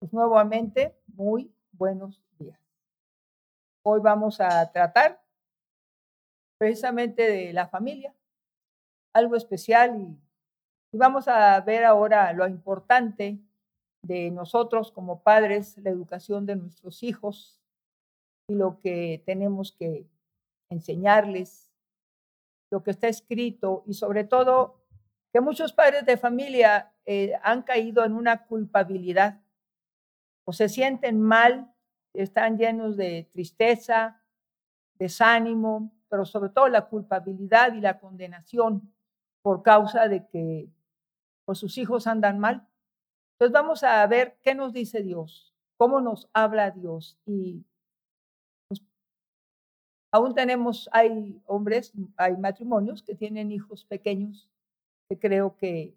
Pues nuevamente, muy buenos días. Hoy vamos a tratar precisamente de la familia, algo especial y, vamos a ver ahora lo importante de nosotros como padres, la educación de nuestros hijos y lo que tenemos que enseñarles, lo que está escrito y sobre todo que muchos padres de familia eh, han caído en una culpabilidad o se sienten mal, están llenos de tristeza, desánimo, pero sobre todo la culpabilidad y la condenación por causa de que pues, sus hijos andan mal. Entonces vamos a ver qué nos dice Dios, cómo nos habla Dios y pues, aún tenemos, hay hombres, hay matrimonios que tienen hijos pequeños que creo que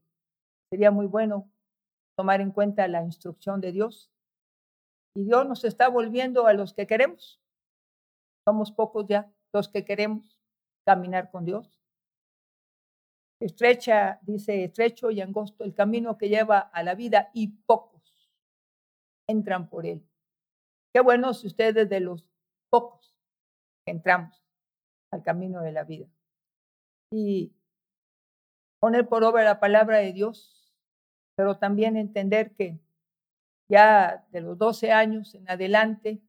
sería muy bueno tomar en cuenta la instrucción de Dios y Dios nos está volviendo a los que queremos. Somos pocos ya los que queremos caminar con Dios. Estrecha, dice, estrecho y angosto el camino que lleva a la vida y pocos entran por él. Qué bueno si ustedes de los pocos entramos al camino de la vida. Y poner por obra la palabra de Dios, pero también entender que ya de los 12 años en adelante,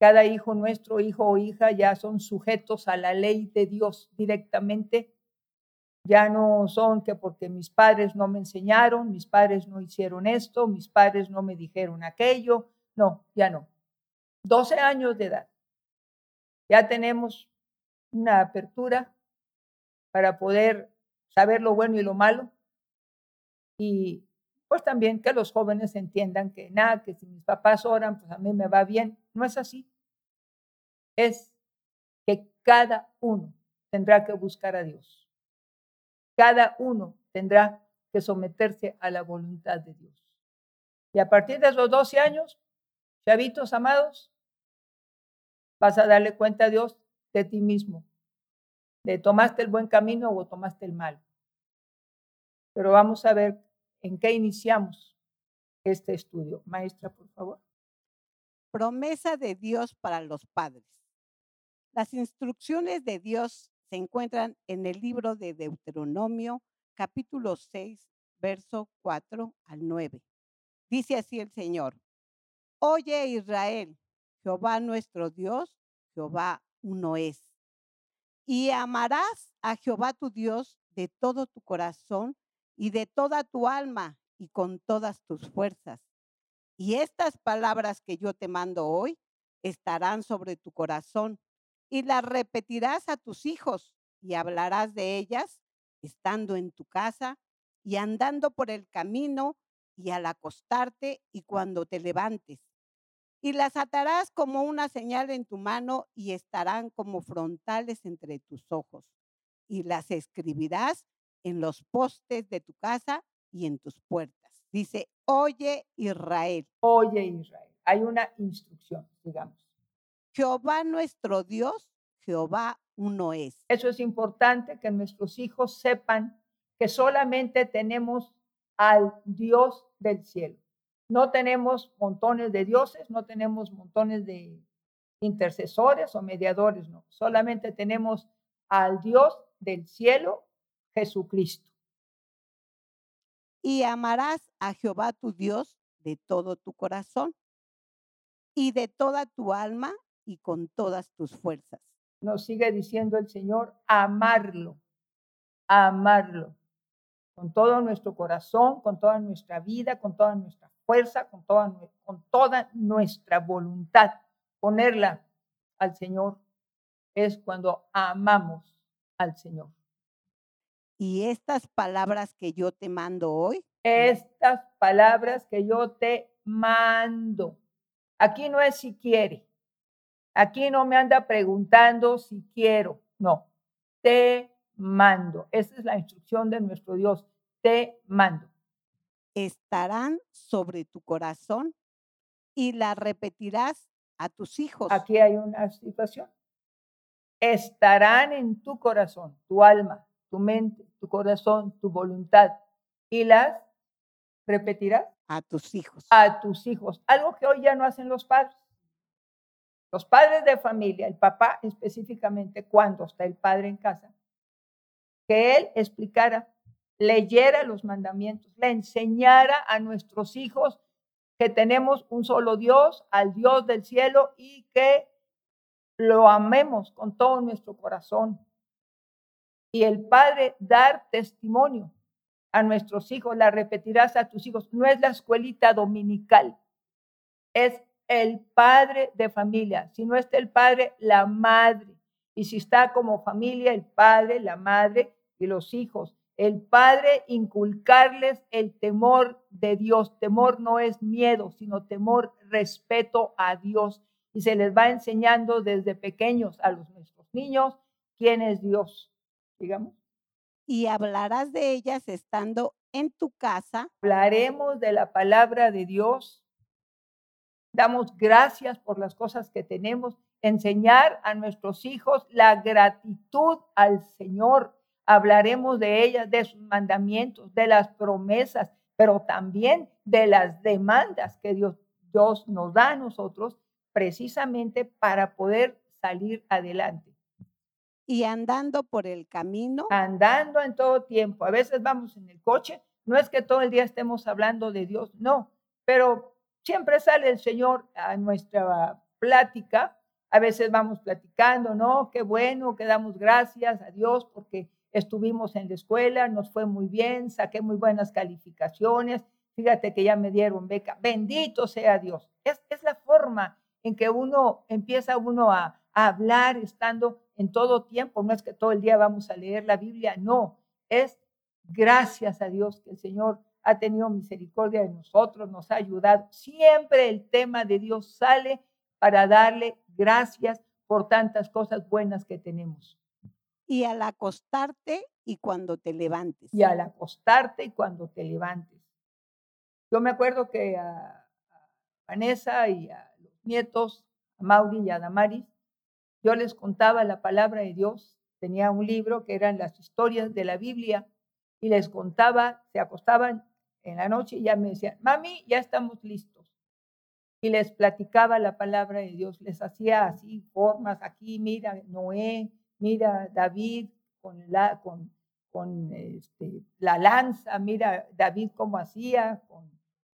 cada hijo nuestro, hijo o hija, ya son sujetos a la ley de Dios directamente. Ya no son que porque mis padres no me enseñaron, mis padres no hicieron esto, mis padres no me dijeron aquello. No, ya no. 12 años de edad. Ya tenemos una apertura para poder saber lo bueno y lo malo y pues también que los jóvenes entiendan que nada, que si mis papás oran, pues a mí me va bien. No es así. Es que cada uno tendrá que buscar a Dios. Cada uno tendrá que someterse a la voluntad de Dios. Y a partir de los 12 años, chavitos amados, vas a darle cuenta a Dios de ti mismo, de tomaste el buen camino o tomaste el mal. Pero vamos a ver en qué iniciamos este estudio. Maestra, por favor. Promesa de Dios para los padres. Las instrucciones de Dios se encuentran en el libro de Deuteronomio, capítulo 6, verso 4 al 9. Dice así el Señor, Oye Israel, Jehová nuestro Dios, Jehová uno es. Y amarás a Jehová tu Dios de todo tu corazón y de toda tu alma y con todas tus fuerzas. Y estas palabras que yo te mando hoy estarán sobre tu corazón y las repetirás a tus hijos y hablarás de ellas estando en tu casa y andando por el camino y al acostarte y cuando te levantes. Y las atarás como una señal en tu mano y estarán como frontales entre tus ojos. Y las escribirás en los postes de tu casa y en tus puertas. Dice, oye Israel. Oye Israel. Hay una instrucción, digamos. Jehová nuestro Dios, Jehová uno es. Eso es importante que nuestros hijos sepan que solamente tenemos al Dios del cielo. No tenemos montones de dioses, no tenemos montones de intercesores o mediadores, no. Solamente tenemos al Dios del cielo Jesucristo. Y amarás a Jehová tu Dios de todo tu corazón y de toda tu alma y con todas tus fuerzas. Nos sigue diciendo el Señor, amarlo, amarlo, con todo nuestro corazón, con toda nuestra vida, con toda nuestra fuerza, con toda, con toda nuestra voluntad. Ponerla al Señor es cuando amamos al Señor. Y estas palabras que yo te mando hoy. Estas palabras que yo te mando. Aquí no es si quiere. Aquí no me anda preguntando si quiero. No, te mando. Esa es la instrucción de nuestro Dios. Te mando. Estarán sobre tu corazón y la repetirás a tus hijos. Aquí hay una situación. Estarán en tu corazón, tu alma, tu mente, tu corazón, tu voluntad y las repetirás a tus hijos. a tus hijos, algo que hoy ya no hacen los padres. Los padres de familia, el papá específicamente, cuando está el padre en casa, que él explicara, leyera los mandamientos, le enseñara a nuestros hijos que tenemos un solo Dios, al Dios del cielo y que lo amemos con todo nuestro corazón. Y el padre dar testimonio a nuestros hijos, la repetirás a tus hijos, no es la escuelita dominical, es el padre de familia. Si no está el padre, la madre. Y si está como familia, el padre, la madre y los hijos. El padre inculcarles el temor de Dios. Temor no es miedo, sino temor, respeto a Dios. Y se les va enseñando desde pequeños a los nuestros niños quién es Dios. Digamos. Y hablarás de ellas estando en tu casa. Hablaremos de la palabra de Dios damos gracias por las cosas que tenemos, enseñar a nuestros hijos la gratitud al Señor. Hablaremos de ellas, de sus mandamientos, de las promesas, pero también de las demandas que Dios, Dios nos da a nosotros precisamente para poder salir adelante. Y andando por el camino. Andando en todo tiempo. A veces vamos en el coche. No es que todo el día estemos hablando de Dios, no, pero siempre sale el Señor a nuestra plática. A veces vamos platicando, ¿no? Qué bueno, que damos gracias a Dios porque estuvimos en la escuela, nos fue muy bien, saqué muy buenas calificaciones. Fíjate que ya me dieron beca. Bendito sea Dios. Es, es la forma en que uno empieza uno a, a hablar estando en todo tiempo. No es que todo el día vamos a leer la Biblia, no. Es gracias a Dios que el Señor ha tenido misericordia de nosotros, nos ha ayudado. Siempre el tema de Dios sale para darle gracias por tantas cosas buenas que tenemos. Y al acostarte y cuando te levantes. Y al acostarte y cuando te levantes. Yo me acuerdo que a, Vanessa y a los nietos, a Mauri y a Damaris, yo les contaba la palabra de Dios. Tenía un libro que eran las historias de la Biblia y les contaba, se acostaban en la noche ya me decían, mami, ya estamos listos. Y les platicaba la palabra de Dios, les hacía así formas, aquí mira Noé, mira David con la, con, con este, la lanza, mira David cómo hacía, con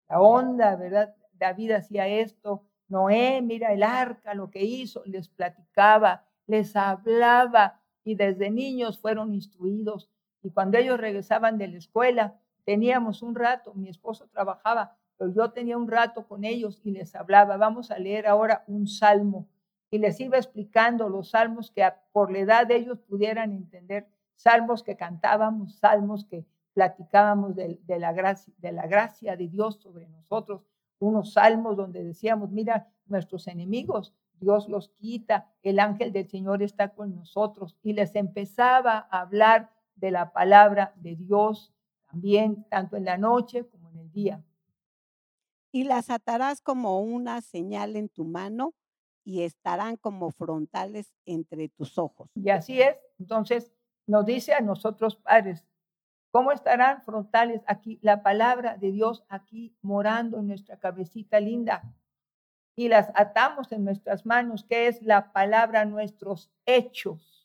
la onda, ¿verdad? David hacía esto, Noé, mira el arca, lo que hizo, les platicaba, les hablaba y desde niños fueron instruidos. Y cuando ellos regresaban de la escuela, Teníamos un rato, mi esposo trabajaba, pero yo tenía un rato con ellos y les hablaba. Vamos a leer ahora un salmo y les iba explicando los salmos que por la edad de ellos pudieran entender, salmos que cantábamos, salmos que platicábamos de, la gracia, de la gracia de Dios sobre nosotros, unos salmos donde decíamos, mira, nuestros enemigos, Dios los quita, el ángel del Señor está con nosotros y les empezaba a hablar de la palabra de Dios, también tanto en la noche como en el día. Y las atarás como una señal en tu mano y estarán como frontales entre tus ojos. Y así es. Entonces nos dice a nosotros padres, ¿cómo estarán frontales aquí? La palabra de Dios aquí morando en nuestra cabecita linda. Y las atamos en nuestras manos, que es la palabra, nuestros hechos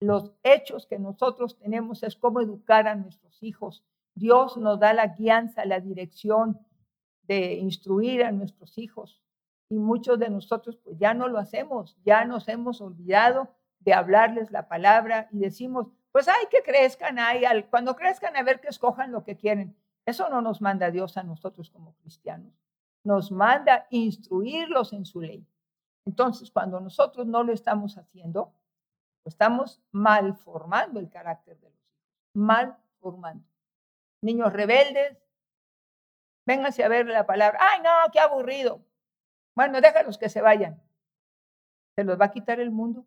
los hechos que nosotros tenemos es cómo educar a nuestros hijos. Dios nos da la guianza, la dirección de instruir a nuestros hijos. Y muchos de nosotros pues ya no lo hacemos, ya nos hemos olvidado de hablarles la palabra y decimos, pues hay que crezcan, hay, cuando crezcan a ver que escojan lo que quieren. Eso no nos manda Dios a nosotros como cristianos. Nos manda instruirlos en su ley. Entonces, cuando nosotros no lo estamos haciendo, Estamos mal formando el carácter de los hijos, mal formando. Niños rebeldes, vénganse a ver la palabra. Ay, no, qué aburrido. Bueno, déjalos que se vayan. Se los va a quitar el mundo.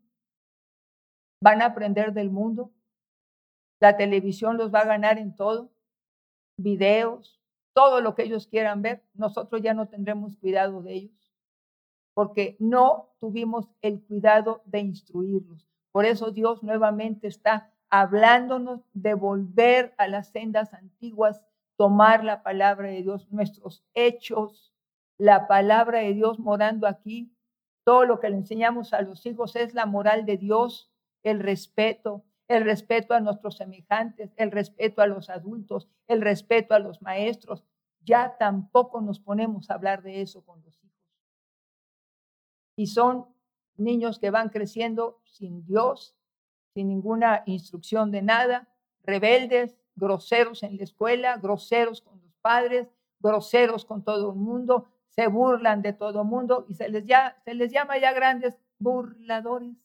Van a aprender del mundo. La televisión los va a ganar en todo. Videos, todo lo que ellos quieran ver. Nosotros ya no tendremos cuidado de ellos porque no tuvimos el cuidado de instruirlos. Por eso Dios nuevamente está hablándonos de volver a las sendas antiguas tomar la palabra de Dios, nuestros hechos, la palabra de Dios morando aquí. Todo lo que le enseñamos a los hijos es la moral de Dios, el respeto, el respeto a nuestros semejantes, el respeto a los adultos, el respeto a los maestros. Ya tampoco nos ponemos a hablar de eso con los hijos. Y son niños que van creciendo sin Dios, sin ninguna instrucción de nada, rebeldes, groseros en la escuela, groseros con los padres, groseros con todo el mundo, se burlan de todo el mundo y se les, ya, se les llama ya grandes burladores.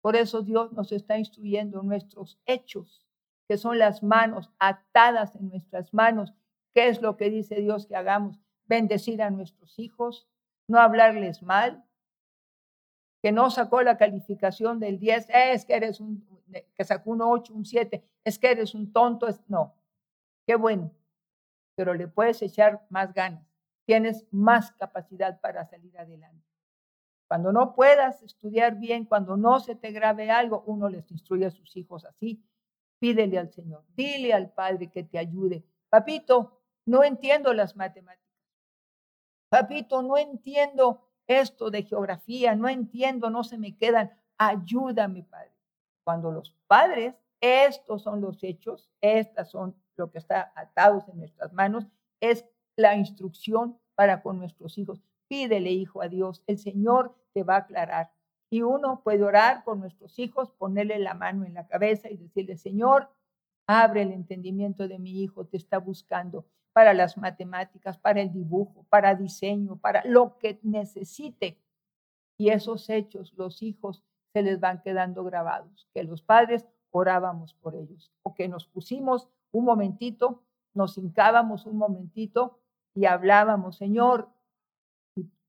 Por eso Dios nos está instruyendo nuestros hechos, que son las manos atadas en nuestras manos. ¿Qué es lo que dice Dios que hagamos? Bendecir a nuestros hijos, no hablarles mal, que no sacó la calificación del 10, es que eres un, que sacó un 8, un 7, es que eres un tonto, es, no, qué bueno, pero le puedes echar más ganas, tienes más capacidad para salir adelante. Cuando no puedas estudiar bien, cuando no se te grabe algo, uno les instruye a sus hijos así. Pídele al Señor, dile al Padre que te ayude. Papito, no entiendo las matemáticas. Papito, no entiendo esto de geografía, no entiendo, no se me quedan. Ayúdame, Padre. Cuando los padres, estos son los hechos, estas son lo que está atados en nuestras manos, es la instrucción para con nuestros hijos. Pídele, hijo, a Dios. El Señor te va a aclarar. Y uno puede orar por nuestros hijos, ponerle la mano en la cabeza y decirle, Señor, abre el entendimiento de mi hijo, te está buscando para las matemáticas, para el dibujo, para diseño, para lo que necesite. Y esos hechos, los hijos, se les van quedando grabados, que los padres orábamos por ellos, o que nos pusimos un momentito, nos hincábamos un momentito y hablábamos, Señor,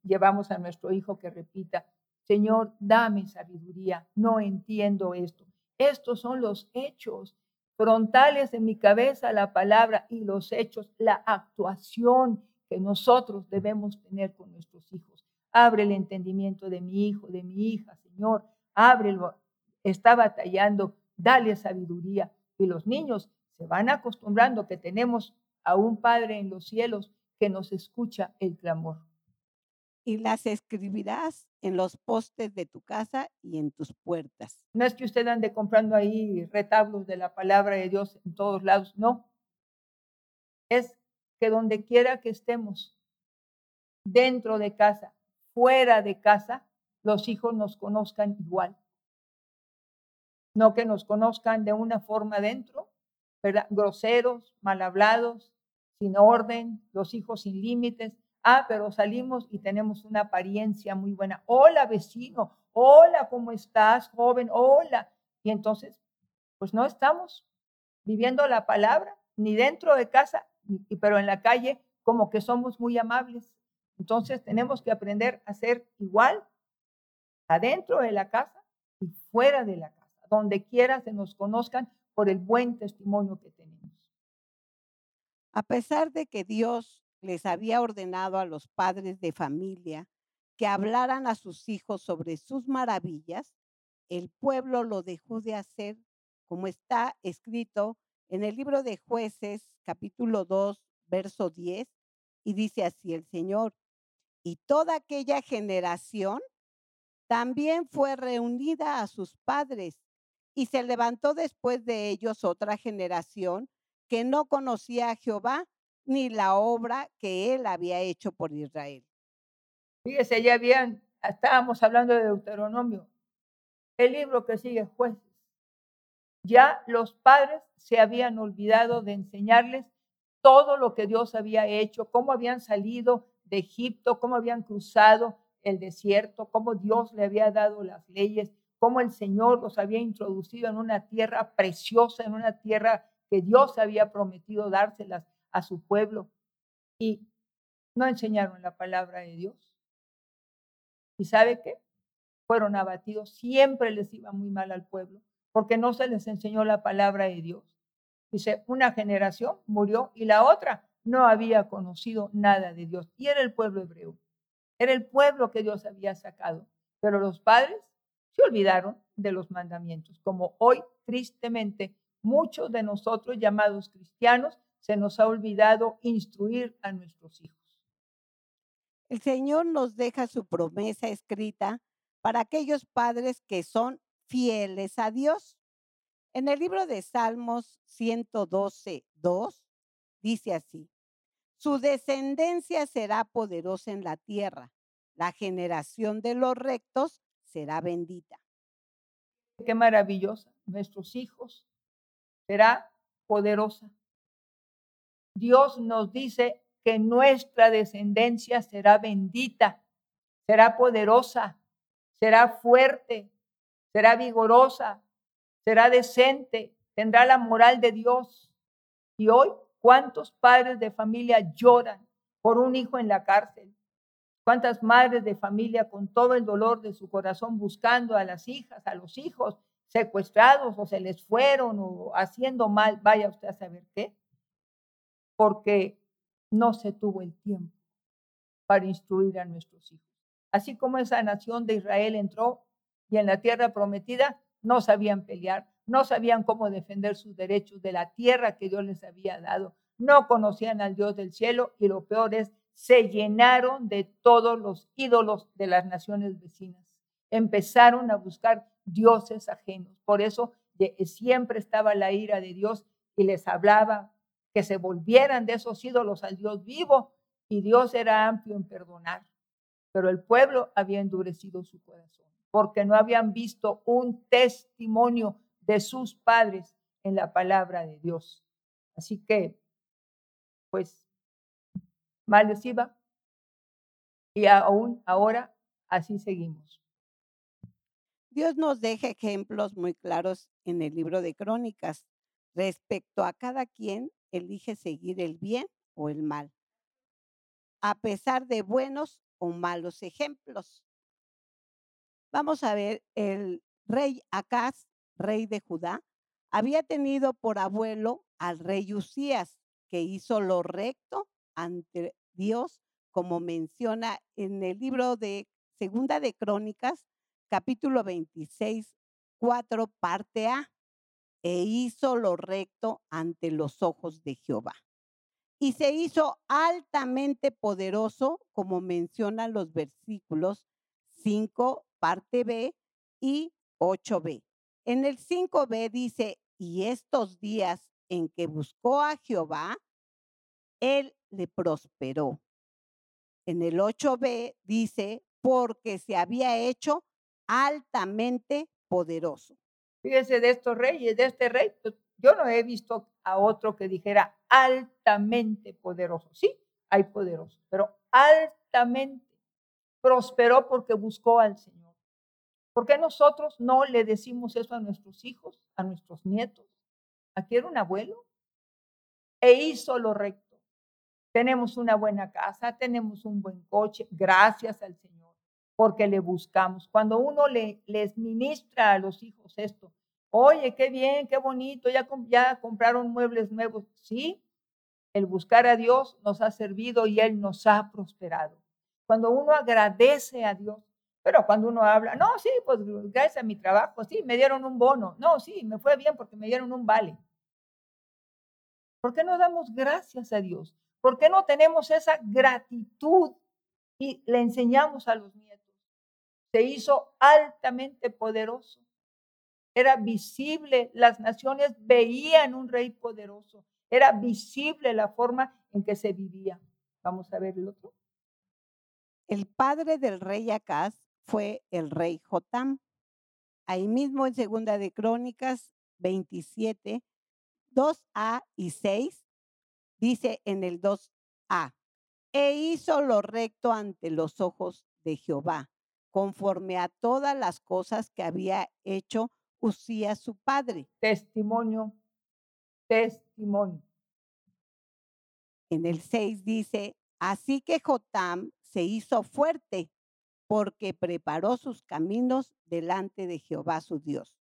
llevamos a nuestro hijo que repita, Señor, dame sabiduría, no entiendo esto. Estos son los hechos frontales en mi cabeza, la palabra y los hechos, la actuación que nosotros debemos tener con nuestros hijos. Abre el entendimiento de mi hijo, de mi hija, Señor, ábrelo. Está batallando, dale sabiduría. Y los niños se van acostumbrando que tenemos a un Padre en los cielos que nos escucha el clamor y las escribirás en los postes de tu casa y en tus puertas. No es que usted ande comprando ahí retablos de la palabra de Dios en todos lados, no. Es que donde quiera que estemos, dentro de casa, fuera de casa, los hijos nos conozcan igual. No que nos conozcan de una forma dentro, groseros, mal hablados, sin orden, los hijos sin límites, Ah, pero salimos y tenemos una apariencia muy buena. Hola, vecino. Hola, ¿cómo estás, joven? Hola. Y entonces, pues no estamos viviendo la palabra, ni dentro de casa, pero en la calle, como que somos muy amables. Entonces tenemos que aprender a ser igual adentro de la casa y fuera de la casa, donde quiera se nos conozcan por el buen testimonio que tenemos. A pesar de que Dios les había ordenado a los padres de familia que hablaran a sus hijos sobre sus maravillas, el pueblo lo dejó de hacer como está escrito en el libro de jueces capítulo 2, verso 10, y dice así el Señor, y toda aquella generación también fue reunida a sus padres, y se levantó después de ellos otra generación que no conocía a Jehová ni la obra que él había hecho por Israel. Fíjese, ya habían, estábamos hablando de Deuteronomio, el libro que sigue jueces. Ya los padres se habían olvidado de enseñarles todo lo que Dios había hecho, cómo habían salido de Egipto, cómo habían cruzado el desierto, cómo Dios le había dado las leyes, cómo el Señor los había introducido en una tierra preciosa, en una tierra que Dios había prometido dárselas a su pueblo y no enseñaron la palabra de Dios. ¿Y sabe qué? Fueron abatidos, siempre les iba muy mal al pueblo porque no se les enseñó la palabra de Dios. Dice, una generación murió y la otra no había conocido nada de Dios. Y era el pueblo hebreo. Era el pueblo que Dios había sacado. Pero los padres se olvidaron de los mandamientos, como hoy tristemente muchos de nosotros llamados cristianos se nos ha olvidado instruir a nuestros hijos. El Señor nos deja su promesa escrita para aquellos padres que son fieles a Dios. En el libro de Salmos 112, 2, dice así, su descendencia será poderosa en la tierra, la generación de los rectos será bendita. Qué maravillosa. Nuestros hijos será poderosa. Dios nos dice que nuestra descendencia será bendita, será poderosa, será fuerte, será vigorosa, será decente, tendrá la moral de Dios. Y hoy, ¿cuántos padres de familia lloran por un hijo en la cárcel? ¿Cuántas madres de familia con todo el dolor de su corazón buscando a las hijas, a los hijos secuestrados o se les fueron o haciendo mal? Vaya usted a saber qué. Porque no se tuvo el tiempo para instruir a nuestros hijos. Así como esa nación de Israel entró y en la tierra prometida no sabían pelear, no sabían cómo defender sus derechos de la tierra que Dios les había dado, no conocían al Dios del cielo y lo peor es, se llenaron de todos los ídolos de las naciones vecinas. Empezaron a buscar dioses ajenos. Por eso siempre estaba la ira de Dios y les hablaba que se volvieran de esos ídolos al Dios vivo y Dios era amplio en perdonar. Pero el pueblo había endurecido su corazón porque no habían visto un testimonio de sus padres en la palabra de Dios. Así que, pues, mal les iba y aún ahora así seguimos. Dios nos deja ejemplos muy claros en el libro de Crónicas respecto a cada quien elige seguir el bien o el mal, a pesar de buenos o malos ejemplos. Vamos a ver, el rey Acaz, rey de Judá, había tenido por abuelo al rey Usías, que hizo lo recto ante Dios, como menciona en el libro de Segunda de Crónicas, capítulo 26, 4, parte A e hizo lo recto ante los ojos de Jehová. Y se hizo altamente poderoso, como mencionan los versículos 5, parte B y 8b. En el 5b dice, y estos días en que buscó a Jehová, él le prosperó. En el 8b dice, porque se había hecho altamente poderoso. Fíjense de estos reyes, de este rey, pues, yo no he visto a otro que dijera altamente poderoso. Sí, hay poderosos, pero altamente prosperó porque buscó al Señor. ¿Por qué nosotros no le decimos eso a nuestros hijos, a nuestros nietos? Aquí era un abuelo e hizo lo recto. Tenemos una buena casa, tenemos un buen coche, gracias al Señor porque le buscamos. Cuando uno le, les ministra a los hijos esto, oye, qué bien, qué bonito, ya, ya compraron muebles nuevos. Sí, el buscar a Dios nos ha servido y Él nos ha prosperado. Cuando uno agradece a Dios, pero cuando uno habla, no, sí, pues gracias a mi trabajo, sí, me dieron un bono, no, sí, me fue bien porque me dieron un vale. ¿Por qué no damos gracias a Dios? ¿Por qué no tenemos esa gratitud y le enseñamos a los niños? Se hizo altamente poderoso. Era visible, las naciones veían un rey poderoso. Era visible la forma en que se vivía. Vamos a ver el otro. El padre del rey Acaz fue el rey Jotam. Ahí mismo en Segunda de Crónicas 27, 2a y 6, dice en el 2a, e hizo lo recto ante los ojos de Jehová, conforme a todas las cosas que había hecho Usías su padre. Testimonio, testimonio. En el 6 dice, así que Jotam se hizo fuerte porque preparó sus caminos delante de Jehová su Dios.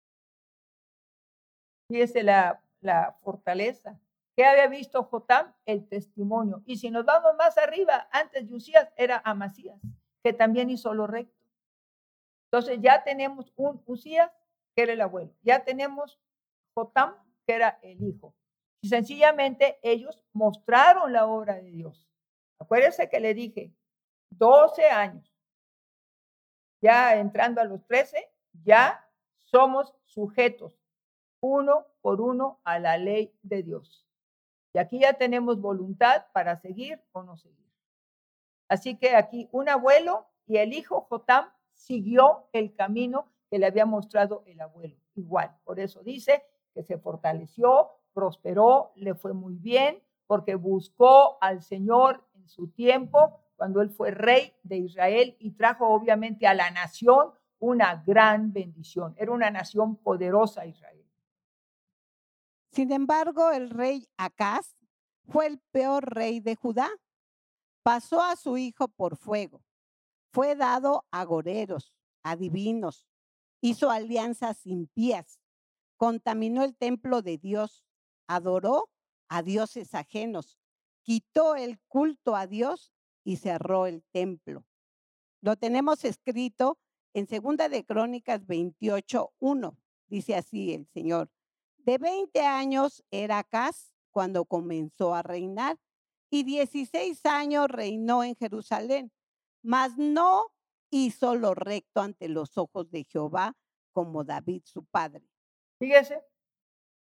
Fíjese la, la fortaleza. ¿Qué había visto Jotam? El testimonio. Y si nos vamos más arriba, antes de Usías era Amasías, que también hizo lo recto. Entonces ya tenemos un Usías, que era el abuelo. Ya tenemos Jotam, que era el hijo. Y sencillamente ellos mostraron la obra de Dios. Acuérdense que le dije, 12 años, ya entrando a los 13, ya somos sujetos uno por uno a la ley de Dios. Y aquí ya tenemos voluntad para seguir o no seguir. Así que aquí un abuelo y el hijo Jotam siguió el camino que le había mostrado el abuelo. Igual, por eso dice que se fortaleció, prosperó, le fue muy bien, porque buscó al Señor en su tiempo, cuando él fue rey de Israel y trajo obviamente a la nación una gran bendición. Era una nación poderosa Israel. Sin embargo, el rey Acaz fue el peor rey de Judá. Pasó a su hijo por fuego. Fue dado a goreros, adivinos. Hizo alianzas impías. Contaminó el templo de Dios. Adoró a dioses ajenos. Quitó el culto a Dios y cerró el templo. Lo tenemos escrito en Segunda de Crónicas 28:1. Dice así el Señor: de 20 años era Acaz cuando comenzó a reinar y 16 años reinó en Jerusalén, mas no hizo lo recto ante los ojos de Jehová como David su padre. Fíjese,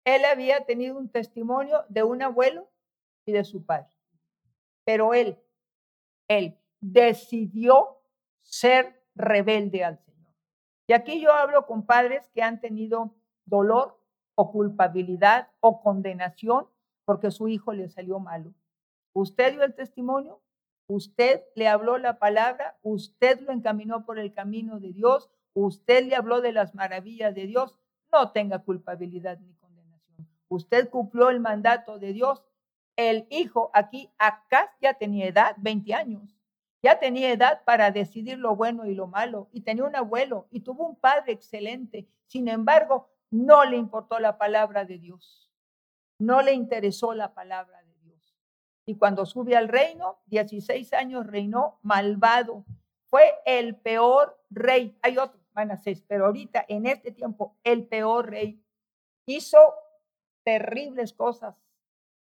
él había tenido un testimonio de un abuelo y de su padre, pero él, él decidió ser rebelde al Señor. Y aquí yo hablo con padres que han tenido dolor o culpabilidad o condenación porque su hijo le salió malo. Usted dio el testimonio, usted le habló la palabra, usted lo encaminó por el camino de Dios, usted le habló de las maravillas de Dios, no tenga culpabilidad ni condenación. Usted cumplió el mandato de Dios. El hijo aquí, acá ya tenía edad, 20 años. Ya tenía edad para decidir lo bueno y lo malo. Y tenía un abuelo y tuvo un padre excelente. Sin embargo, no le importó la palabra de Dios. No le interesó la palabra. Y cuando sube al reino, 16 años reinó malvado. Fue el peor rey. Hay otros, ser, pero ahorita, en este tiempo, el peor rey. Hizo terribles cosas.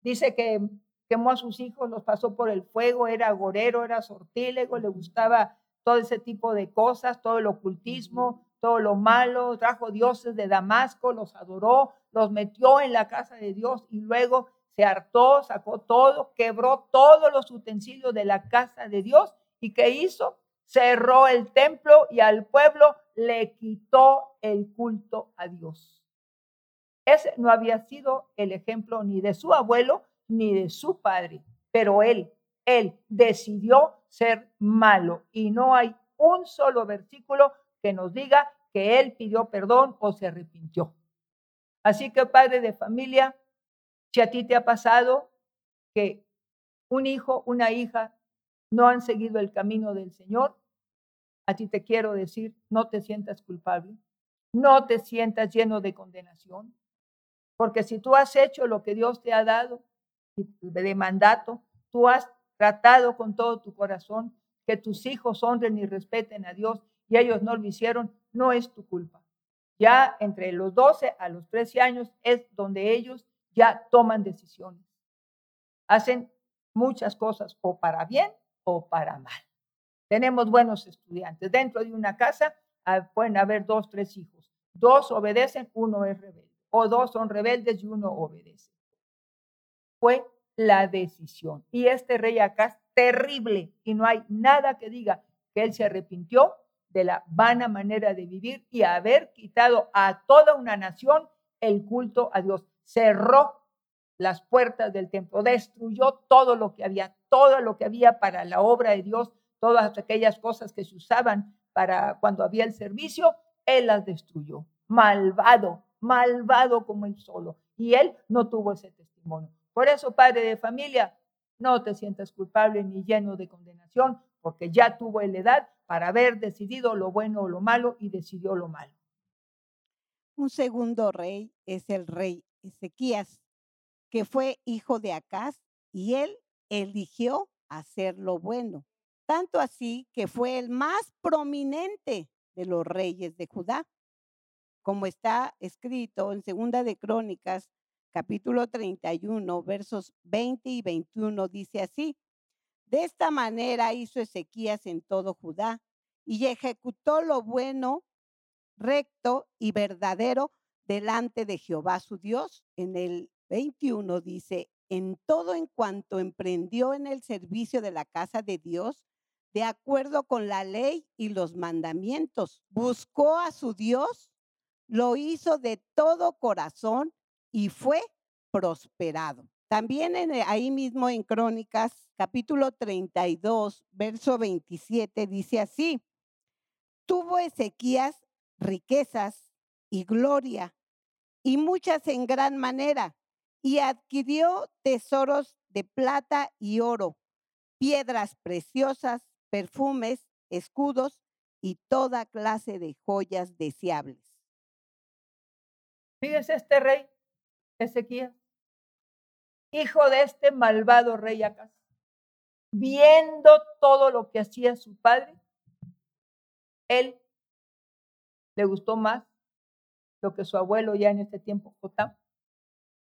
Dice que quemó a sus hijos, los pasó por el fuego, era agorero, era sortílego, le gustaba todo ese tipo de cosas, todo el ocultismo, todo lo malo, trajo dioses de Damasco, los adoró, los metió en la casa de Dios y luego se hartó, sacó todo, quebró todos los utensilios de la casa de Dios y ¿qué hizo? Cerró el templo y al pueblo le quitó el culto a Dios. Ese no había sido el ejemplo ni de su abuelo ni de su padre, pero él, él decidió ser malo y no hay un solo versículo que nos diga que él pidió perdón o se arrepintió. Así que padre de familia, si a ti te ha pasado que un hijo, una hija no han seguido el camino del Señor, a ti te quiero decir, no te sientas culpable, no te sientas lleno de condenación, porque si tú has hecho lo que Dios te ha dado de mandato, tú has tratado con todo tu corazón que tus hijos honren y respeten a Dios y ellos no lo hicieron, no es tu culpa. Ya entre los 12 a los 13 años es donde ellos ya toman decisiones. Hacen muchas cosas o para bien o para mal. Tenemos buenos estudiantes. Dentro de una casa ah, pueden haber dos, tres hijos. Dos obedecen, uno es rebelde. O dos son rebeldes y uno obedece. Fue la decisión. Y este rey acá es terrible y no hay nada que diga que él se arrepintió de la vana manera de vivir y haber quitado a toda una nación el culto a Dios. Cerró las puertas del templo, destruyó todo lo que había, todo lo que había para la obra de Dios, todas aquellas cosas que se usaban para cuando había el servicio, él las destruyó. Malvado, malvado como él solo. Y él no tuvo ese testimonio. Por eso, padre de familia, no te sientas culpable ni lleno de condenación, porque ya tuvo la edad para haber decidido lo bueno o lo malo y decidió lo malo. Un segundo rey es el rey Ezequías, que fue hijo de Acaz y él eligió hacer lo bueno, tanto así que fue el más prominente de los reyes de Judá, como está escrito en Segunda de Crónicas, capítulo 31, versos 20 y 21, dice así. De esta manera hizo Ezequías en todo Judá y ejecutó lo bueno, recto y verdadero delante de Jehová su Dios. En el 21 dice, en todo en cuanto emprendió en el servicio de la casa de Dios, de acuerdo con la ley y los mandamientos, buscó a su Dios, lo hizo de todo corazón y fue prosperado. También en, ahí mismo en Crónicas, capítulo 32, verso 27, dice así, tuvo Ezequías riquezas y gloria y muchas en gran manera, y adquirió tesoros de plata y oro, piedras preciosas, perfumes, escudos y toda clase de joyas deseables. Fíjese este rey, Ezequías, hijo de este malvado rey Acaz, viendo todo lo que hacía su padre, él le gustó más lo que su abuelo ya en este tiempo,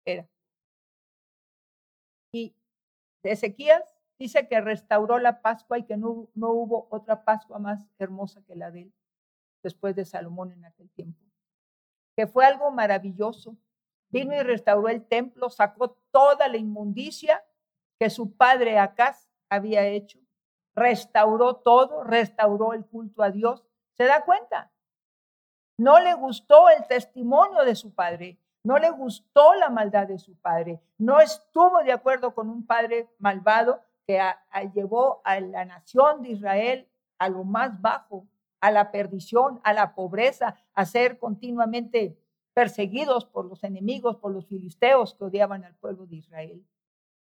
era. Y Ezequías dice que restauró la Pascua y que no, no hubo otra Pascua más hermosa que la de él después de Salomón en aquel tiempo. Que fue algo maravilloso. Vino y restauró el templo, sacó toda la inmundicia que su padre Acaz había hecho. Restauró todo, restauró el culto a Dios. ¿Se da cuenta? No le gustó el testimonio de su padre, no le gustó la maldad de su padre, no estuvo de acuerdo con un padre malvado que llevó a la nación de Israel a lo más bajo, a la perdición, a la pobreza, a ser continuamente perseguidos por los enemigos, por los filisteos que odiaban al pueblo de Israel.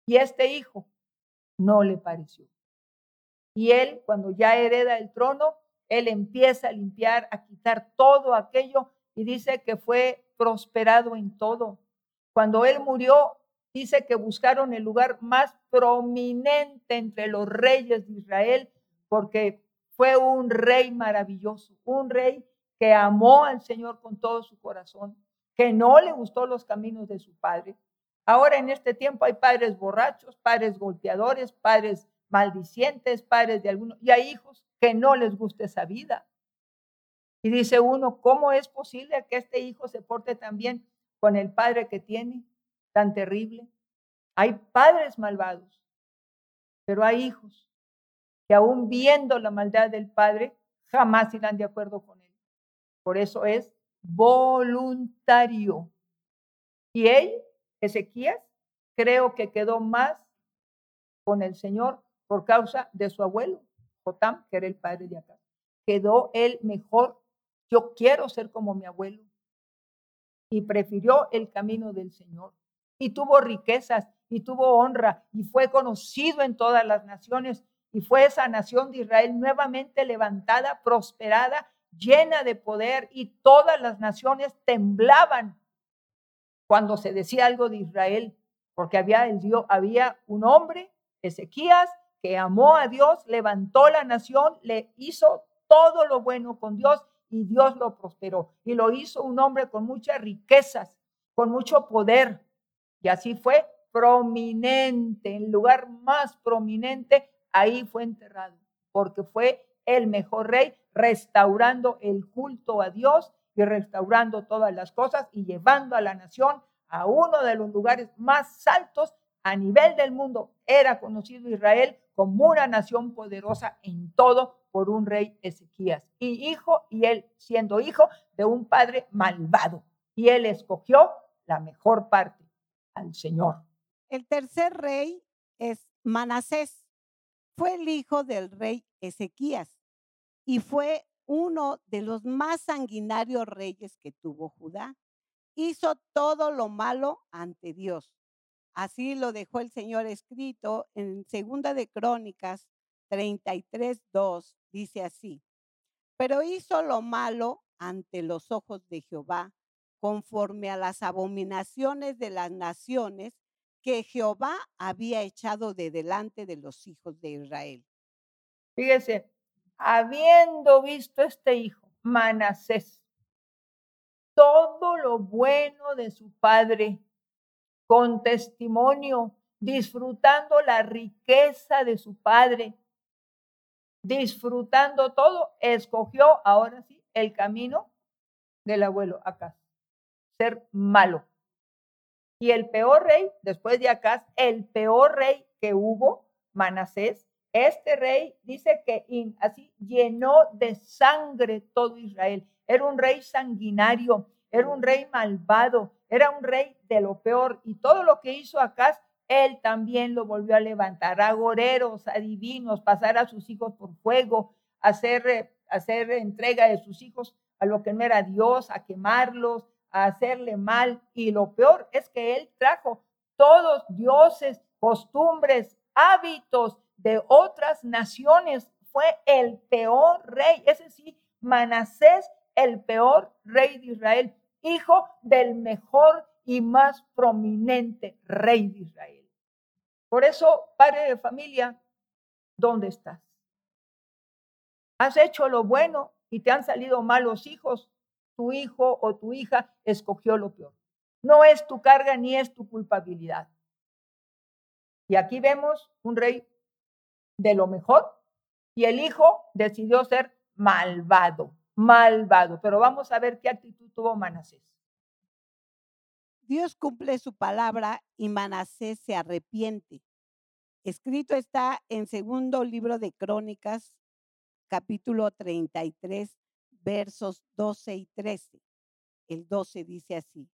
Y este hijo no le pareció. Y él, cuando ya hereda el trono, él empieza a limpiar, a quitar todo aquello y dice que fue prosperado en todo. Cuando él murió, dice que buscaron el lugar más prominente entre los reyes de Israel porque fue un rey maravilloso, un rey que amó al Señor con todo su corazón, que no le gustó los caminos de su padre. Ahora en este tiempo hay padres borrachos, padres golpeadores, padres maldicientes, padres de algunos, y hay hijos que no les guste esa vida. Y dice uno, ¿cómo es posible que este hijo se porte tan bien con el padre que tiene, tan terrible? Hay padres malvados, pero hay hijos que aún viendo la maldad del padre, jamás irán de acuerdo con él. Por eso es voluntario. Y él, Ezequías, creo que quedó más con el Señor por causa de su abuelo. Jotam, que era el padre de acá. Quedó él mejor. Yo quiero ser como mi abuelo. Y prefirió el camino del Señor. Y tuvo riquezas, y tuvo honra, y fue conocido en todas las naciones. Y fue esa nación de Israel nuevamente levantada, prosperada, llena de poder, y todas las naciones temblaban cuando se decía algo de Israel, porque había, el Dios, había un hombre, Ezequías, que amó a Dios, levantó la nación, le hizo todo lo bueno con Dios y Dios lo prosperó. Y lo hizo un hombre con muchas riquezas, con mucho poder. Y así fue prominente, en lugar más prominente, ahí fue enterrado, porque fue el mejor rey, restaurando el culto a Dios y restaurando todas las cosas y llevando a la nación a uno de los lugares más altos a nivel del mundo. Era conocido Israel como una nación poderosa en todo por un rey Ezequías y hijo, y él siendo hijo de un padre malvado. Y él escogió la mejor parte al Señor. El tercer rey es Manasés. Fue el hijo del rey Ezequías y fue uno de los más sanguinarios reyes que tuvo Judá. Hizo todo lo malo ante Dios Así lo dejó el Señor escrito en Segunda de Crónicas 33:2 dice así: Pero hizo lo malo ante los ojos de Jehová, conforme a las abominaciones de las naciones que Jehová había echado de delante de los hijos de Israel. Fíjese, habiendo visto este hijo, Manasés, todo lo bueno de su padre con testimonio, disfrutando la riqueza de su padre, disfrutando todo, escogió ahora sí el camino del abuelo Acaz, ser malo. Y el peor rey, después de Acaz, el peor rey que hubo, Manasés, este rey dice que así llenó de sangre todo Israel. Era un rey sanguinario, era un rey malvado, era un rey de lo peor. Y todo lo que hizo Acaz, él también lo volvió a levantar. A goreros, a divinos, pasar a sus hijos por fuego, hacer, eh, hacer entrega de sus hijos a lo que no era Dios, a quemarlos, a hacerle mal. Y lo peor es que él trajo todos dioses, costumbres, hábitos de otras naciones. Fue el peor rey, ese sí, Manasés, el peor rey de Israel, hijo del mejor y más prominente rey de Israel. Por eso, padre de familia, ¿dónde estás? ¿Has hecho lo bueno y te han salido malos hijos? Tu hijo o tu hija escogió lo peor. No es tu carga ni es tu culpabilidad. Y aquí vemos un rey de lo mejor y el hijo decidió ser malvado, malvado. Pero vamos a ver qué actitud tuvo Manasés. Dios cumple su palabra y Manasés se arrepiente. Escrito está en segundo libro de Crónicas, capítulo 33, versos 12 y 13. El 12 dice así.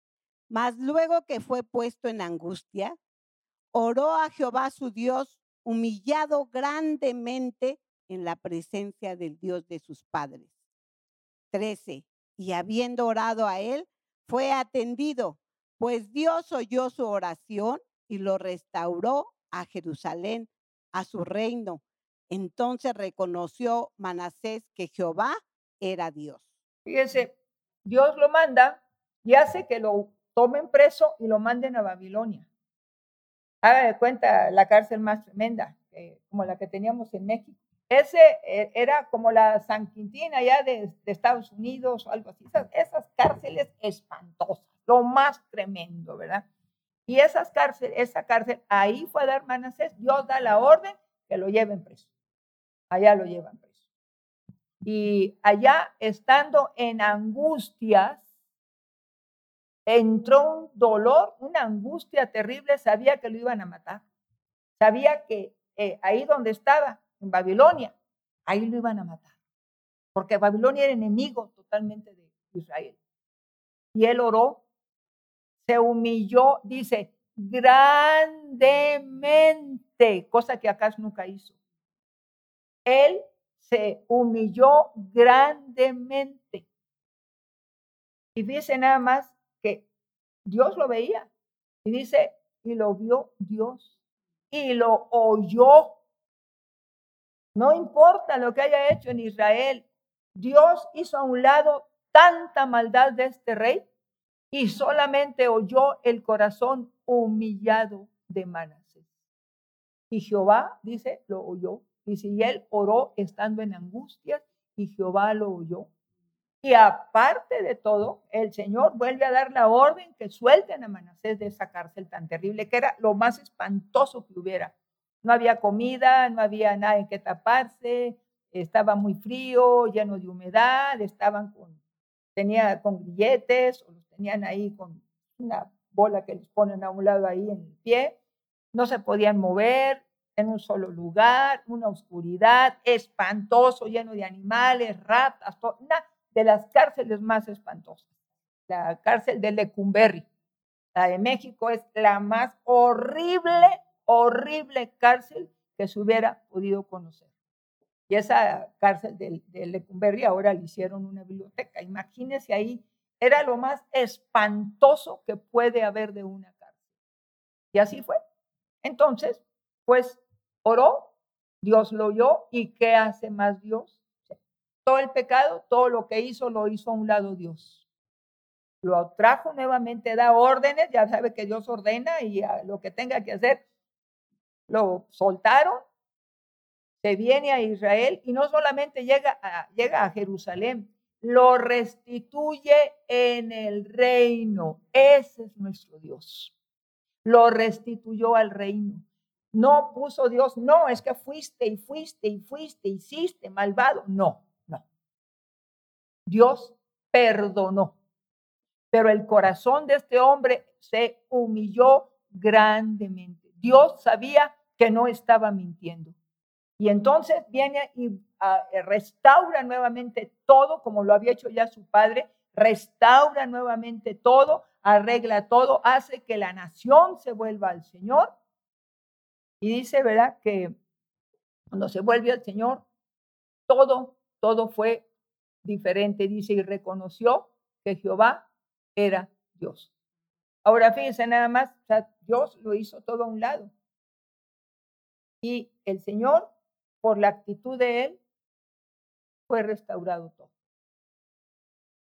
Mas luego que fue puesto en angustia, oró a Jehová su Dios humillado grandemente en la presencia del Dios de sus padres. 13. Y habiendo orado a él, fue atendido, pues Dios oyó su oración y lo restauró a Jerusalén, a su reino. Entonces reconoció Manasés que Jehová era Dios. Fíjese, Dios lo manda y hace que lo tomen preso y lo manden a Babilonia haga cuenta la cárcel más tremenda, como la que teníamos en México. Ese eh, era como la San Quintín allá de, Estados Unidos o algo así. Esas, cárceles espantosas, lo más tremendo, ¿verdad? Y esas cárceles, esa cárcel, ahí fue dar Manasés. Dios da la orden que lo lleven preso. Allá lo llevan preso. Y allá, estando en angustias, entró un dolor, una angustia terrible, sabía que lo iban a matar. Sabía que eh, ahí donde estaba, en Babilonia, ahí lo iban a matar. Porque Babilonia era enemigo totalmente de Israel. Y él oró, se humilló, dice, grandemente, cosa que acá nunca hizo. Él se humilló grandemente. Y dice nada más que Dios lo veía. Y dice, y lo vio Dios. Y lo oyó. No importa lo que haya hecho en Israel, Dios hizo a un lado tanta maldad de este rey y solamente oyó el corazón humillado de Manasés. Y Jehová, dice, lo oyó. Y si él oró estando en angustias y Jehová lo oyó. Y aparte de todo, el Señor vuelve a dar la orden que suelten a Manasés de esa cárcel tan terrible, que era lo más espantoso que hubiera. No había comida, no había nada en que taparse, estaba muy frío, lleno de humedad, estaban con, tenía con grilletes, tenían ahí con una bola que les ponen a un lado ahí en el pie, no se podían mover en un solo lugar, una oscuridad, espantoso, lleno de animales, ratas, nada de las cárceles más espantosas. La cárcel de Lecumberri, la de México, es la más horrible, horrible cárcel que se hubiera podido conocer. Y esa cárcel de, de Lecumberri ahora le hicieron una biblioteca. Imagínense ahí, era lo más espantoso que puede haber de una cárcel. Y así fue. Entonces, pues oró, Dios lo oyó, ¿y qué hace más Dios? todo el pecado, todo lo que hizo, lo hizo a un lado Dios. Lo trajo nuevamente, da órdenes, ya sabe que Dios ordena y lo que tenga que hacer, lo soltaron, se viene a Israel y no solamente llega a, llega a Jerusalén, lo restituye en el reino. Ese es nuestro Dios. lo restituyó al reino. No puso Dios, no, es que fuiste y fuiste y fuiste, hiciste malvado. No, no. Dios perdonó. Pero el corazón de este hombre se humilló grandemente. Dios sabía que no estaba mintiendo. Y entonces viene y ah, restaura nuevamente todo, como lo había hecho ya su padre, restaura nuevamente todo, arregla todo, hace que la nación se vuelva al Señor. Y dice, ¿verdad? Que cuando se vuelve al Señor, todo, todo fue diferente, dice, y reconoció que Jehová era Dios. Ahora fíjense nada más, Dios lo hizo todo a un lado. Y el Señor, por la actitud de él, fue restaurado todo.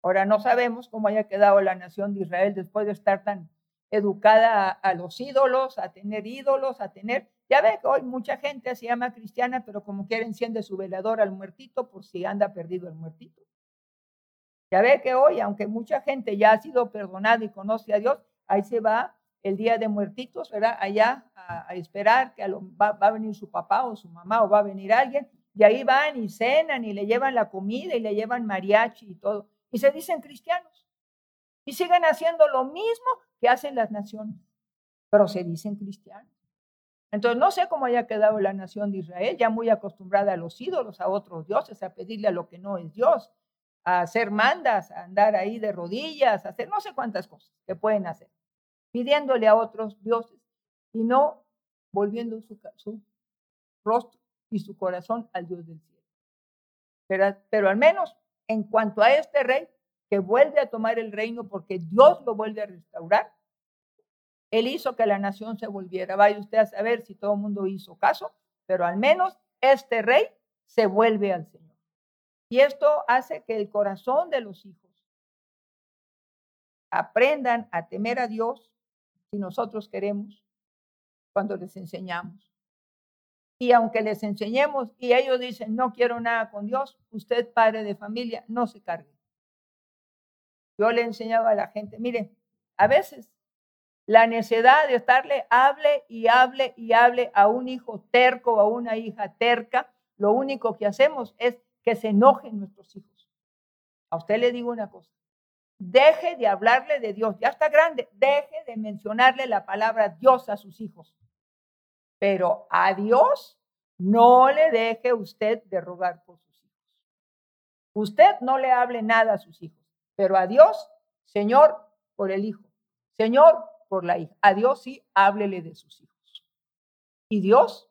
Ahora no sabemos cómo haya quedado la nación de Israel después de estar tan educada a, los ídolos, a tener ídolos, a tener... Ya ve que hoy mucha gente se llama cristiana, pero como quiere enciende su velador al muertito por si anda perdido el muertito. Ya ve que hoy, aunque mucha gente ya ha sido perdonada y conoce a Dios, ahí se va el día de muertitos, ¿verdad? Allá a, esperar que va, va, a venir su papá o su mamá o va a venir alguien, y ahí van y cenan y le llevan la comida y le llevan mariachi y todo y se dicen cristianos. Y siguen haciendo lo mismo que hacen las naciones, pero se dicen cristianos. Entonces, no sé cómo haya quedado la nación de Israel, ya muy acostumbrada a los ídolos, a otros dioses, a pedirle a lo que no es Dios, a hacer mandas, a andar ahí de rodillas, a hacer no sé cuántas cosas que pueden hacer, pidiéndole a otros dioses y no volviendo su, rostro y su corazón al Dios del cielo. Pero, pero al menos en cuanto a este rey que vuelve a tomar el reino porque Dios lo vuelve a restaurar, él hizo que la nación se volviera. Vaya usted a saber si todo el mundo hizo caso, pero al menos este rey se vuelve al Señor. Y esto hace que el corazón de los hijos aprendan a temer a Dios si nosotros queremos, cuando les enseñamos. Y aunque les enseñemos y ellos dicen, no quiero nada con Dios, usted, padre de familia, no se cargue. Yo le enseñaba a la gente, mire, a veces la necesidad de estarle hable y hable y hable a un hijo terco o a una hija terca, lo único que hacemos es que se enojen nuestros hijos. A usted le digo una cosa, deje de hablarle de Dios, ya está grande, deje de mencionarle la palabra Dios a sus hijos. Pero a Dios no le deje usted de rogar por sus hijos. Usted no le hable nada a sus hijos, pero a Dios, Señor, por el hijo. Señor, por la hija. A Dios sí, háblele de sus hijos. Y Dios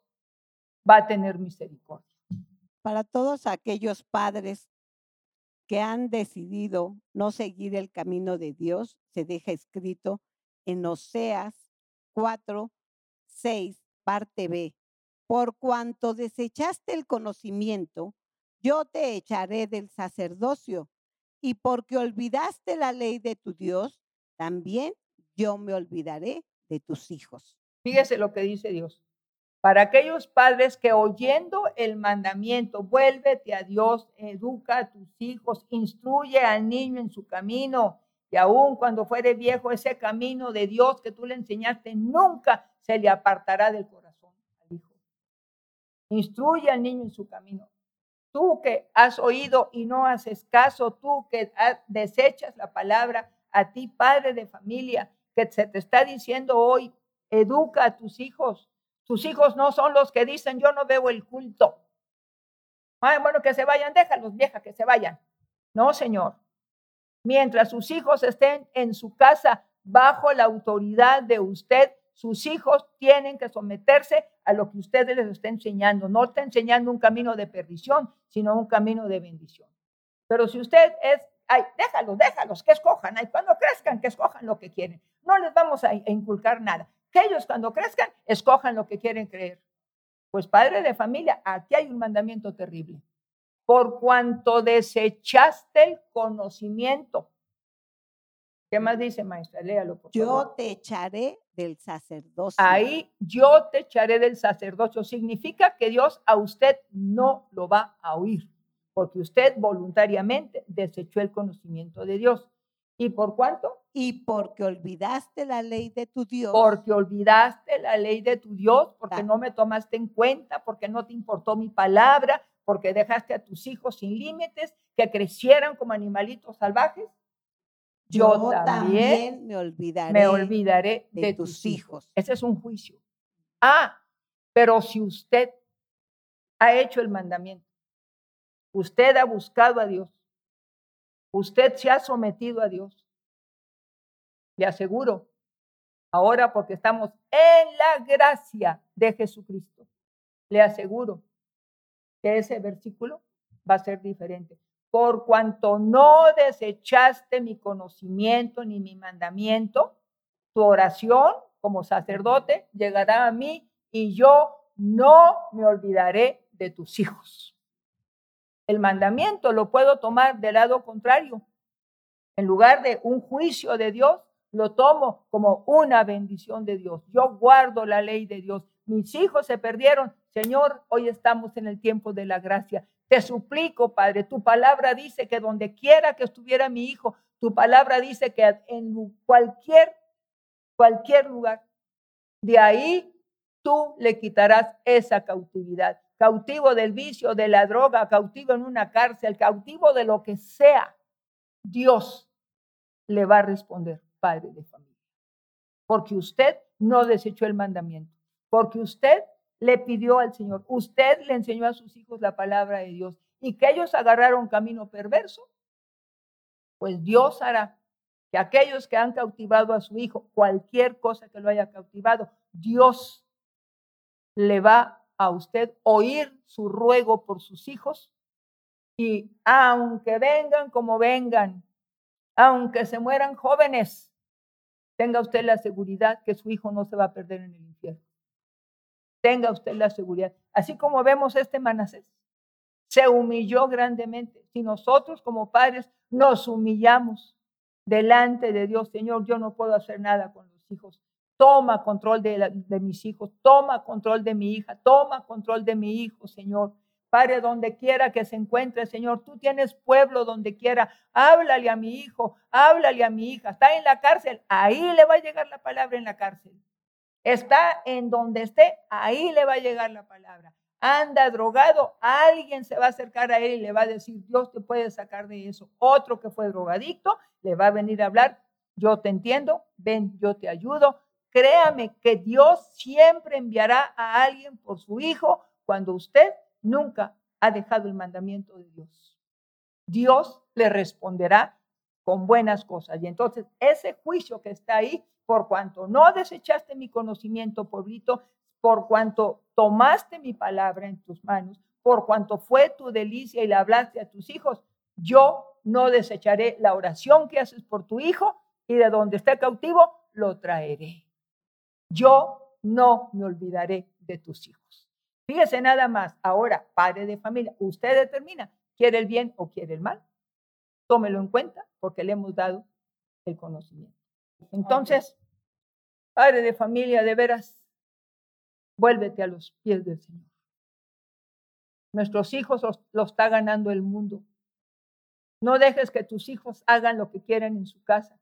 va a tener misericordia. Para todos aquellos padres que han decidido no seguir el camino de Dios, se deja escrito en Oseas 4, 6 parte B. Por cuanto desechaste el conocimiento, yo te echaré del sacerdocio, y porque olvidaste la ley de tu Dios, también yo me olvidaré de tus hijos. Fíjese lo que dice Dios. Para aquellos padres que oyendo el mandamiento, vuélvete a Dios, educa a tus hijos, instruye al niño en su camino, y aun cuando fuere viejo, ese camino de Dios que tú le enseñaste nunca se le apartará del corazón al hijo. Instruye al niño en su camino. Tú que has oído y no haces caso, tú que desechas la palabra, a ti, padre de familia, que se te está diciendo hoy, educa a tus hijos. Tus hijos no son los que dicen, yo no veo el culto. Ah, bueno, que se vayan, déjalos, vieja, que se vayan. No, Señor. Mientras sus hijos estén en su casa bajo la autoridad de usted, sus hijos tienen que someterse a lo que usted les está enseñando. No está enseñando un camino de perdición, sino un camino de bendición. Pero si usted es, ay, déjalos, déjalos, que escojan, ay, cuando crezcan, que escojan lo que quieren. No les vamos a inculcar nada. Que ellos cuando crezcan, escojan lo que quieren creer. Pues padre de familia, aquí hay un mandamiento terrible. Por cuanto desechaste el conocimiento. ¿Qué más dice, maestra? Léalo, por Yo te echaré del sacerdocio. Ahí yo te echaré del sacerdocio. Significa que Dios a usted no lo va a oír, porque usted voluntariamente desechó el conocimiento de Dios. ¿Y por cuánto? Y porque olvidaste la ley de tu Dios. Porque olvidaste la ley de tu Dios, porque no me tomaste en cuenta, porque no te importó mi palabra, porque dejaste a tus hijos sin límites, que crecieran como animalitos salvajes. Yo, también, me olvidaré, me olvidaré de, tus hijos. hijos. Ese es un juicio. Ah, pero si usted ha hecho el mandamiento, usted ha buscado a Dios, usted se ha sometido a Dios, le aseguro, ahora porque estamos en la gracia de Jesucristo, le aseguro que ese versículo va a ser diferente. Por cuanto no desechaste mi conocimiento ni mi mandamiento, tu oración como sacerdote llegará a mí y yo no me olvidaré de tus hijos. El mandamiento lo puedo tomar del lado contrario. En lugar de un juicio de Dios, lo tomo como una bendición de Dios. Yo guardo la ley de Dios. Mis hijos se perdieron. Señor, hoy estamos en el tiempo de la gracia. Te suplico, Padre, tu palabra dice que donde quiera que estuviera mi hijo, tu palabra dice que en cualquier, cualquier lugar, de ahí tú le quitarás esa cautividad. Cautivo del vicio, de la droga, cautivo en una cárcel, cautivo de lo que sea. Dios le va a responder, Padre de familia. Porque usted no desechó el mandamiento. Porque usted le pidió al Señor, usted le enseñó a sus hijos la palabra de Dios y que ellos agarraron camino perverso, pues Dios hará que aquellos que han cautivado a su hijo, cualquier cosa que lo haya cautivado, Dios le va a usted oír su ruego por sus hijos y aunque vengan como vengan, aunque se mueran jóvenes, tenga usted la seguridad que su hijo no se va a perder en el infierno tenga usted la seguridad. Así como vemos este Manasés, se humilló grandemente. Si nosotros como padres nos humillamos delante de Dios, Señor, yo no puedo hacer nada con los hijos. Toma control de, mis hijos, toma control de mi hija, toma control de mi hijo, Señor. Padre, donde quiera que se encuentre, Señor, tú tienes pueblo donde quiera. Háblale a mi hijo, háblale a mi hija. Está en la cárcel, ahí le va a llegar la palabra en la cárcel está en donde esté, ahí le va a llegar la palabra. Anda drogado, alguien se va a acercar a él y le va a decir, Dios te puede sacar de eso. Otro que fue drogadicto le va a venir a hablar, yo te entiendo, ven, yo te ayudo. Créame que Dios siempre enviará a alguien por su hijo cuando usted nunca ha dejado el mandamiento de Dios. Dios le responderá con buenas cosas. Y entonces ese juicio que está ahí por cuanto no desechaste mi conocimiento, pueblito, por cuanto tomaste mi palabra en tus manos, por cuanto fue tu delicia y la hablaste a tus hijos, yo no desecharé la oración que haces por tu hijo y de donde esté cautivo, lo traeré. Yo no me olvidaré de tus hijos. Fíjese nada más, ahora, padre de familia, usted determina, ¿quiere el bien o quiere el mal? Tómelo en cuenta porque le hemos dado el conocimiento. Entonces, padre de familia, de veras, vuélvete a los pies del Señor. Nuestros hijos los, los, está ganando el mundo. No dejes que tus hijos hagan lo que quieran en su casa.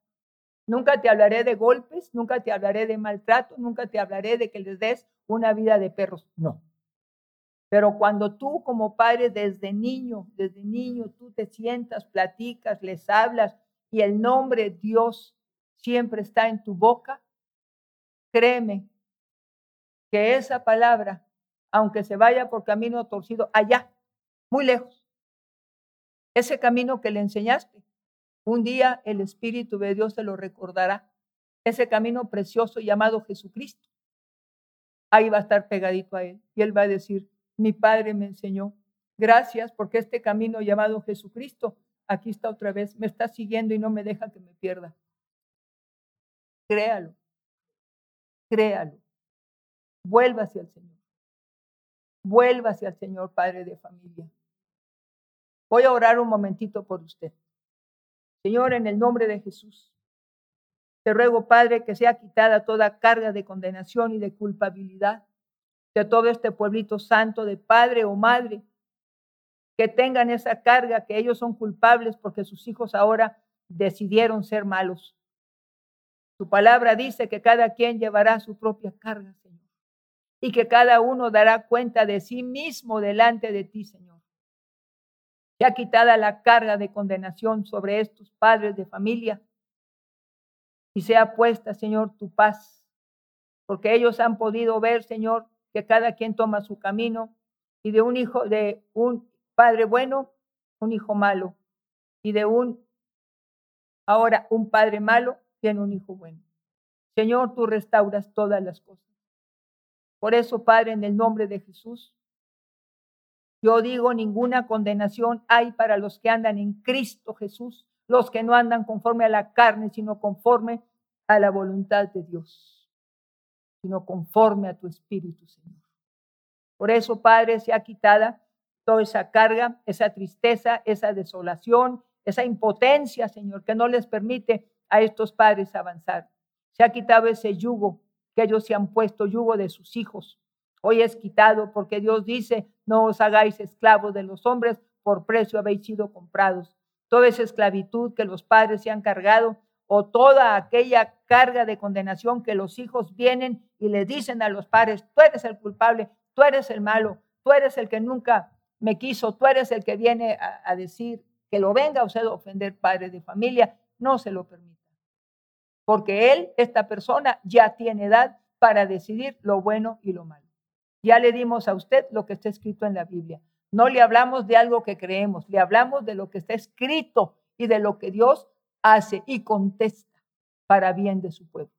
Nunca te hablaré de golpes, nunca te hablaré de maltrato, nunca te hablaré de que les des una vida de perros. No. Pero cuando tú como padre desde niño, desde niño, tú te sientas, platicas, les hablas y el nombre Dios siempre está en tu boca, créeme que esa palabra, aunque se vaya por camino torcido allá, muy lejos, ese camino que le enseñaste, un día el Espíritu de Dios te lo recordará, ese camino precioso llamado Jesucristo. Ahí va a estar pegadito a él y él va a decir, mi Padre me enseñó, gracias porque este camino llamado Jesucristo, aquí está otra vez, me está siguiendo y no me deja que me pierda. Créalo. Créalo. Vuélvase al Señor. Vuélvase al Señor, Padre de familia. Voy a orar un momentito por usted. Señor, en el nombre de Jesús, te ruego, Padre, que sea quitada toda carga de condenación y de culpabilidad de todo este pueblito santo, de padre o madre, que tengan esa carga, que ellos son culpables porque sus hijos ahora decidieron ser malos. Tu palabra dice que cada quien llevará su propia carga, Señor, y que cada uno dará cuenta de sí mismo delante de ti, Señor. Ya quitada la carga de condenación sobre estos padres de familia y sea puesta, Señor, tu paz, porque ellos han podido ver, Señor, que cada quien toma su camino y de un hijo, de un padre bueno, un hijo malo, y de un, ahora un padre malo, tiene un hijo bueno. Señor, tú restauras todas las cosas. Por eso, Padre, en el nombre de Jesús, yo digo, ninguna condenación hay para los que andan en Cristo Jesús, los que no andan conforme a la carne, sino conforme a la voluntad de Dios, sino conforme a tu Espíritu, Señor. Por eso, Padre, se ha quitada toda esa carga, esa tristeza, esa desolación, esa impotencia, Señor, que no les permite a estos padres avanzar. Se ha quitado ese yugo que ellos se han puesto, yugo de sus hijos. Hoy es quitado porque Dios dice, no os hagáis esclavos de los hombres, por precio habéis sido comprados. Toda esa esclavitud que los padres se han cargado o toda aquella carga de condenación que los hijos vienen y le dicen a los padres, tú eres el culpable, tú eres el malo, tú eres el que nunca me quiso, tú eres el que viene a, decir que lo venga usted a ofender padre de familia, no se lo permita. Porque él, esta persona, ya tiene edad para decidir lo bueno y lo malo. Ya le dimos a usted lo que está escrito en la Biblia. No le hablamos de algo que creemos, le hablamos de lo que está escrito y de lo que Dios hace y contesta para bien de su pueblo.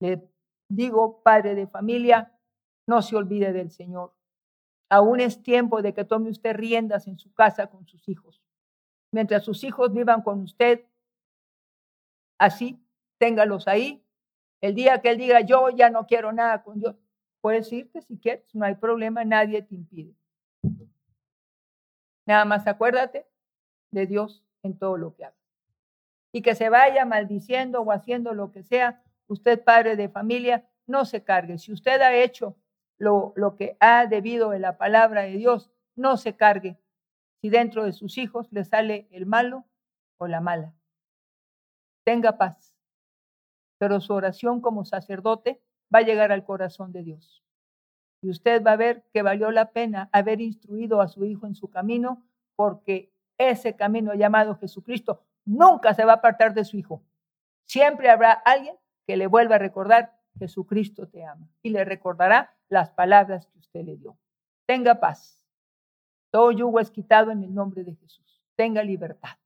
Le digo, padre de familia, no se olvide del Señor. Aún es tiempo de que tome usted riendas en su casa con sus hijos. Mientras sus hijos vivan con usted, así, téngalos ahí. El día que él diga, yo ya no quiero nada con Dios, puedes irte si quieres, no hay problema, nadie te impide. Nada más acuérdate de Dios en todo lo que haga. Y que se vaya maldiciendo o haciendo lo que sea, usted padre de familia, no se cargue. Si usted ha hecho lo, lo que ha debido en la palabra de Dios, no se cargue si dentro de sus hijos le sale el malo o la mala. Tenga paz, pero su oración como sacerdote va a llegar al corazón de Dios. Y usted va a ver que valió la pena haber instruido a su hijo en su camino, porque ese camino llamado Jesucristo nunca se va a apartar de su hijo. Siempre habrá alguien que le vuelva a recordar, Jesucristo te ama, y le recordará las palabras que usted le dio. Tenga paz. Todo yugo es quitado en el nombre de Jesús. Tenga libertad.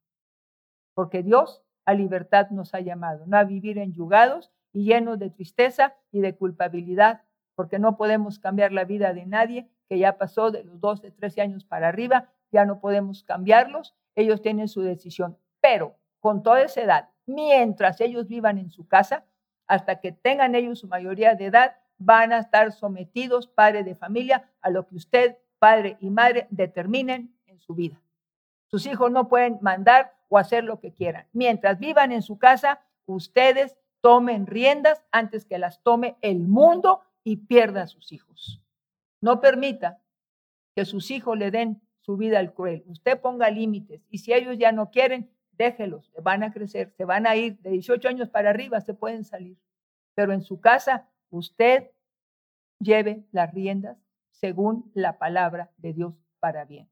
Porque Dios a libertad nos ha llamado, no a vivir enyugados y llenos de tristeza y de culpabilidad, porque no podemos cambiar la vida de nadie que ya pasó de los 12, 13 años para arriba, ya no podemos cambiarlos, ellos tienen su decisión. Pero con toda esa edad, mientras ellos vivan en su casa, hasta que tengan ellos su mayoría de edad, van a estar sometidos, padre de familia, a lo que usted, padre y madre, determinen en su vida. Sus hijos no pueden mandar o hacer lo que quieran. Mientras vivan en su casa, ustedes tomen riendas antes que las tome el mundo y pierda a sus hijos. No permita que sus hijos le den su vida al cruel. Usted ponga límites y si ellos ya no quieren, déjelos, van a crecer, se van a ir de 18 años para arriba, se pueden salir. Pero en su casa usted lleve las riendas según la palabra de Dios para bien.